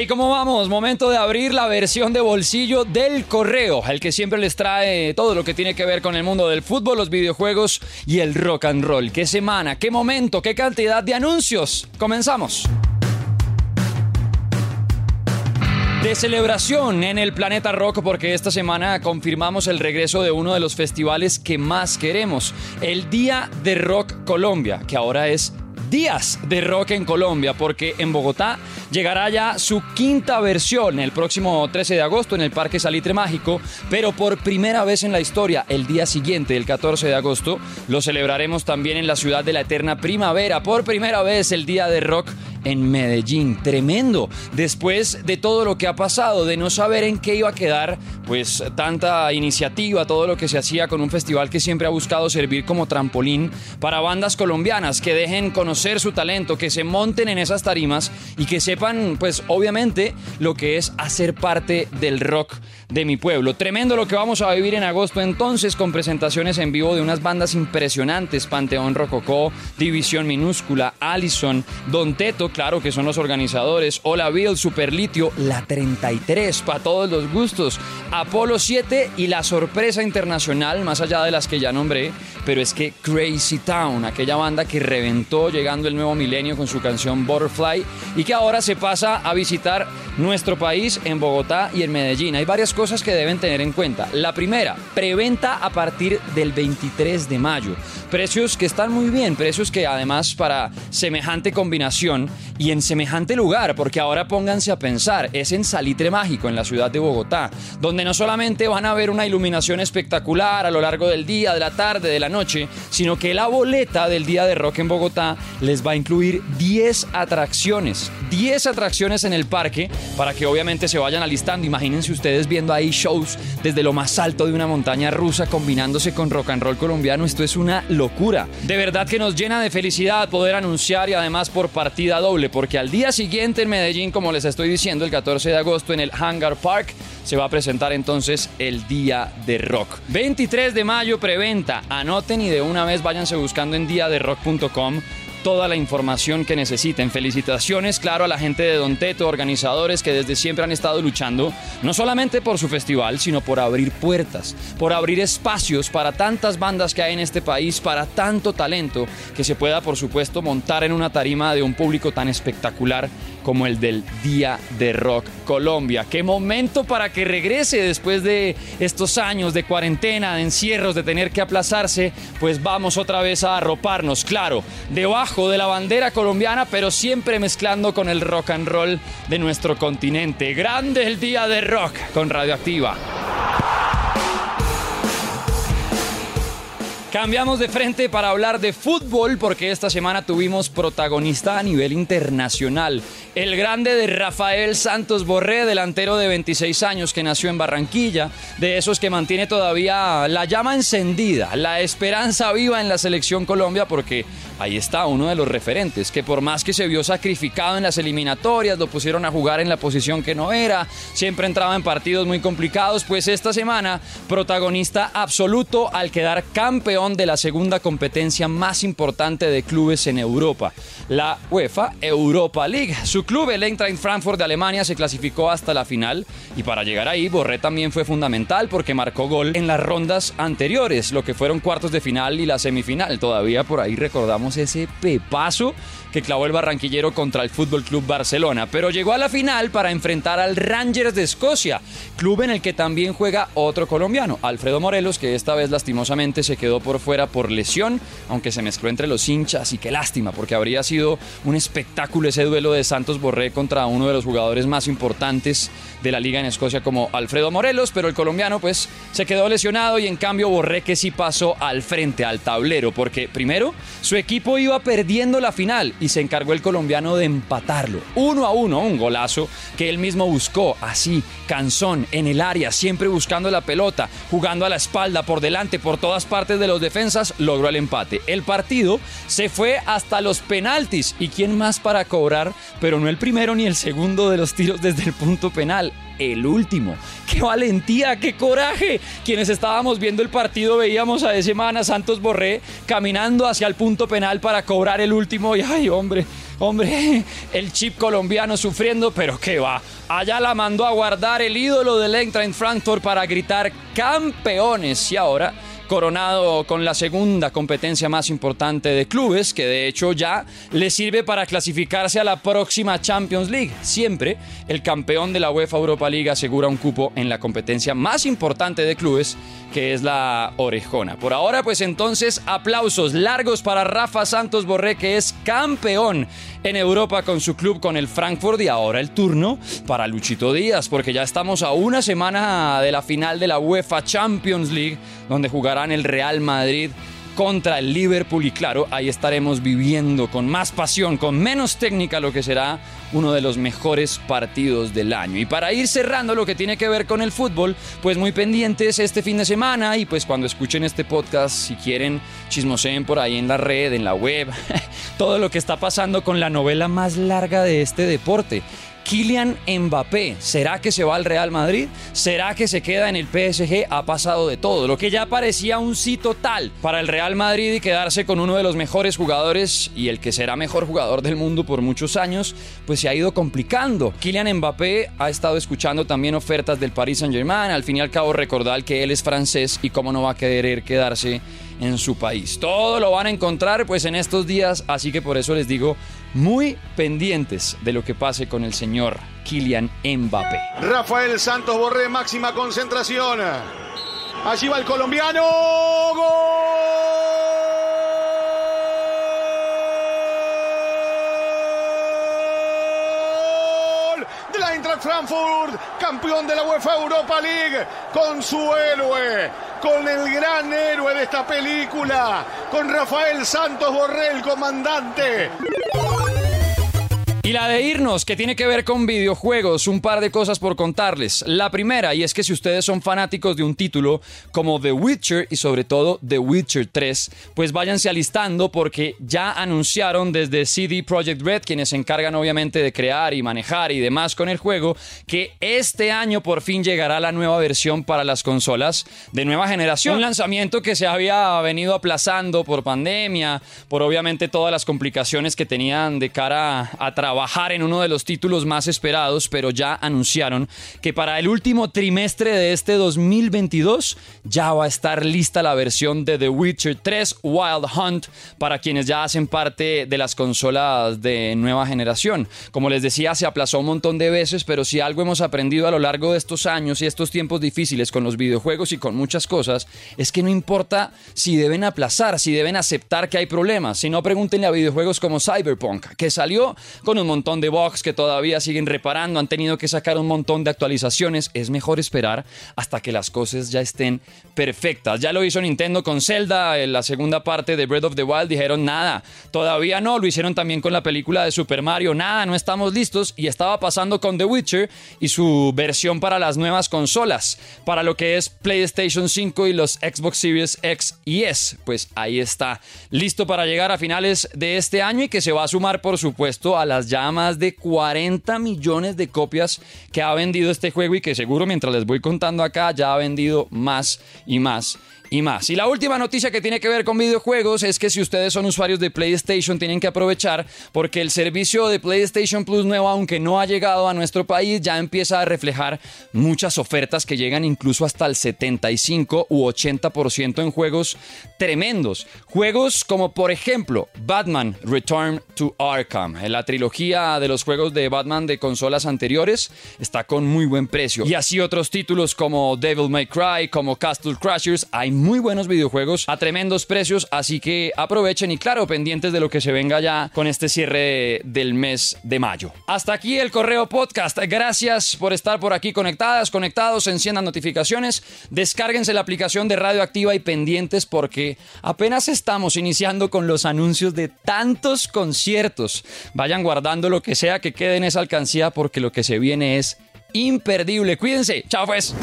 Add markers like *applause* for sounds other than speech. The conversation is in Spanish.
¿Y cómo vamos? Momento de abrir la versión de bolsillo del correo, el que siempre les trae todo lo que tiene que ver con el mundo del fútbol, los videojuegos y el rock and roll. ¿Qué semana? ¿Qué momento? ¿Qué cantidad de anuncios? Comenzamos. de celebración en el planeta rock porque esta semana confirmamos el regreso de uno de los festivales que más queremos, el Día de Rock Colombia, que ahora es días de rock en Colombia, porque en Bogotá llegará ya su quinta versión el próximo 13 de agosto en el Parque Salitre Mágico, pero por primera vez en la historia, el día siguiente, el 14 de agosto, lo celebraremos también en la ciudad de la eterna primavera, por primera vez el Día de Rock en Medellín. Tremendo. Después de todo lo que ha pasado, de no saber en qué iba a quedar, pues tanta iniciativa, todo lo que se hacía con un festival que siempre ha buscado servir como trampolín para bandas colombianas que dejen conocer su talento, que se monten en esas tarimas y que sepan, pues obviamente, lo que es hacer parte del rock de mi pueblo. Tremendo lo que vamos a vivir en agosto entonces con presentaciones en vivo de unas bandas impresionantes, Panteón Rococó, División Minúscula, Allison, Don Teto, claro que son los organizadores, Hola Bill, Superlitio, La 33, para todos los gustos, Apolo 7 y la sorpresa internacional, más allá de las que ya nombré, pero es que Crazy Town, aquella banda que reventó llegando el nuevo milenio con su canción Butterfly y que ahora se pasa a visitar nuestro país en Bogotá y en Medellín. Hay varias cosas que deben tener en cuenta. La primera, preventa a partir del 23 de mayo. Precios que están muy bien, precios que además para semejante combinación y en semejante lugar, porque ahora pónganse a pensar, es en Salitre Mágico, en la ciudad de Bogotá, donde no solamente van a ver una iluminación espectacular a lo largo del día, de la tarde, de la noche, sino que la boleta del día de rock en Bogotá les va a incluir 10 atracciones, 10 atracciones en el parque para que obviamente se vayan alistando. Imagínense ustedes viendo ahí shows desde lo más alto de una montaña rusa combinándose con rock and roll colombiano. Esto es una locura. De verdad que nos llena de felicidad poder anunciar y además por partida doble, porque al día siguiente en Medellín, como les estoy diciendo, el 14 de agosto en el Hangar Park, se va a presentar entonces el Día de Rock. 23 de mayo preventa. Anoten y de una vez váyanse buscando en diaderock.com toda la información que necesiten. Felicitaciones, claro, a la gente de Don Teto, organizadores que desde siempre han estado luchando, no solamente por su festival, sino por abrir puertas, por abrir espacios para tantas bandas que hay en este país, para tanto talento, que se pueda, por supuesto, montar en una tarima de un público tan espectacular como el del Día de Rock Colombia. Qué momento para que regrese después de estos años de cuarentena, de encierros, de tener que aplazarse, pues vamos otra vez a arroparnos, claro, debajo de la bandera colombiana, pero siempre mezclando con el rock and roll de nuestro continente. Grande el Día de Rock con Radioactiva. Cambiamos de frente para hablar de fútbol porque esta semana tuvimos protagonista a nivel internacional. El grande de Rafael Santos Borré, delantero de 26 años que nació en Barranquilla, de esos que mantiene todavía la llama encendida, la esperanza viva en la selección Colombia porque ahí está uno de los referentes, que por más que se vio sacrificado en las eliminatorias, lo pusieron a jugar en la posición que no era, siempre entraba en partidos muy complicados, pues esta semana protagonista absoluto al quedar campeón de la segunda competencia más importante de clubes en Europa, la UEFA Europa League. Su club, el Eintracht Frankfurt de Alemania, se clasificó hasta la final y para llegar ahí Borré también fue fundamental porque marcó gol en las rondas anteriores, lo que fueron cuartos de final y la semifinal. Todavía por ahí recordamos ese pepazo que clavó el barranquillero contra el Fútbol Club Barcelona, pero llegó a la final para enfrentar al Rangers de Escocia, club en el que también juega otro colombiano, Alfredo Morelos, que esta vez lastimosamente se quedó por fuera por lesión, aunque se mezcló entre los hinchas y qué lástima, porque habría sido un espectáculo ese duelo de Santos Borré contra uno de los jugadores más importantes de la liga en Escocia como Alfredo Morelos, pero el colombiano pues se quedó lesionado y en cambio Borré que sí pasó al frente, al tablero, porque primero su equipo iba perdiendo la final y se encargó el colombiano de empatarlo. Uno a uno, un golazo que él mismo buscó, así, canzón, en el área, siempre buscando la pelota, jugando a la espalda, por delante, por todas partes de los defensas, logró el empate. El partido se fue hasta los penaltis. ¿Y quién más para cobrar? Pero no el primero ni el segundo de los tiros desde el punto penal el último. ¡Qué valentía, qué coraje! Quienes estábamos viendo el partido veíamos a ese man, a Santos Borré, caminando hacia el punto penal para cobrar el último. Y ay, hombre, hombre, el chip colombiano sufriendo, pero qué va. Allá la mandó a guardar el ídolo del Eintracht Frankfurt para gritar campeones. Y ahora coronado con la segunda competencia más importante de clubes, que de hecho ya le sirve para clasificarse a la próxima Champions League. Siempre el campeón de la UEFA Europa League asegura un cupo en la competencia más importante de clubes, que es la Orejona. Por ahora, pues entonces aplausos largos para Rafa Santos Borré, que es campeón en Europa con su club, con el Frankfurt, y ahora el turno para Luchito Díaz, porque ya estamos a una semana de la final de la UEFA Champions League, donde jugarán el Real Madrid contra el Liverpool y claro, ahí estaremos viviendo con más pasión, con menos técnica lo que será uno de los mejores partidos del año. Y para ir cerrando lo que tiene que ver con el fútbol, pues muy pendientes este fin de semana y pues cuando escuchen este podcast, si quieren, chismoseen por ahí en la red, en la web, *laughs* todo lo que está pasando con la novela más larga de este deporte. Kylian Mbappé, ¿será que se va al Real Madrid? ¿Será que se queda en el PSG? Ha pasado de todo, lo que ya parecía un sí total para el Real Madrid y quedarse con uno de los mejores jugadores y el que será mejor jugador del mundo por muchos años, pues se ha ido complicando. Kylian Mbappé ha estado escuchando también ofertas del Paris Saint-Germain, al fin y al cabo recordar que él es francés y cómo no va a querer quedarse en su país. Todo lo van a encontrar pues en estos días, así que por eso les digo muy pendientes de lo que pase con el señor Kylian Mbappé. Rafael Santos Borré, máxima concentración. Allí va el colombiano. ¡Gol! De la Eintracht Frankfurt, campeón de la UEFA Europa League, con su héroe, con el gran héroe de esta película, con Rafael Santos Borré, el comandante. Y la de irnos, que tiene que ver con videojuegos, un par de cosas por contarles. La primera, y es que si ustedes son fanáticos de un título como The Witcher y sobre todo The Witcher 3, pues váyanse alistando porque ya anunciaron desde CD Projekt Red, quienes se encargan obviamente de crear y manejar y demás con el juego, que este año por fin llegará la nueva versión para las consolas de nueva generación. Un lanzamiento que se había venido aplazando por pandemia, por obviamente todas las complicaciones que tenían de cara a trabajar en uno de los títulos más esperados, pero ya anunciaron que para el último trimestre de este 2022 ya va a estar lista la versión de The Witcher 3 Wild Hunt para quienes ya hacen parte de las consolas de nueva generación. Como les decía, se aplazó un montón de veces, pero si algo hemos aprendido a lo largo de estos años y estos tiempos difíciles con los videojuegos y con muchas cosas, es que no importa si deben aplazar, si deben aceptar que hay problemas, si no pregúntenle a videojuegos como Cyberpunk, que salió con un montón de bugs que todavía siguen reparando, han tenido que sacar un montón de actualizaciones. Es mejor esperar hasta que las cosas ya estén perfectas. Ya lo hizo Nintendo con Zelda, en la segunda parte de Breath of the Wild. Dijeron nada, todavía no, lo hicieron también con la película de Super Mario, nada, no estamos listos y estaba pasando con The Witcher y su versión para las nuevas consolas, para lo que es PlayStation 5 y los Xbox Series X y S, pues ahí está, listo para llegar a finales de este año y que se va a sumar por supuesto a las ya más de 40 millones de copias que ha vendido este juego y que seguro mientras les voy contando acá ya ha vendido más y más y más. Y la última noticia que tiene que ver con videojuegos es que si ustedes son usuarios de PlayStation tienen que aprovechar porque el servicio de PlayStation Plus nuevo, aunque no ha llegado a nuestro país, ya empieza a reflejar muchas ofertas que llegan incluso hasta el 75 u 80% en juegos tremendos. Juegos como por ejemplo Batman Return to Arkham. La trilogía de los juegos de Batman de consolas anteriores está con muy buen precio. Y así otros títulos como Devil May Cry, como Castle Crashers, hay muy buenos videojuegos a tremendos precios, así que aprovechen y claro, pendientes de lo que se venga ya con este cierre del mes de mayo. Hasta aquí el correo podcast. Gracias por estar por aquí conectadas, conectados, enciendan notificaciones, descárguense la aplicación de Radioactiva y pendientes apenas estamos iniciando con los anuncios de tantos conciertos. Vayan guardando lo que sea que quede en esa alcancía porque lo que se viene es imperdible. Cuídense. Chao pues.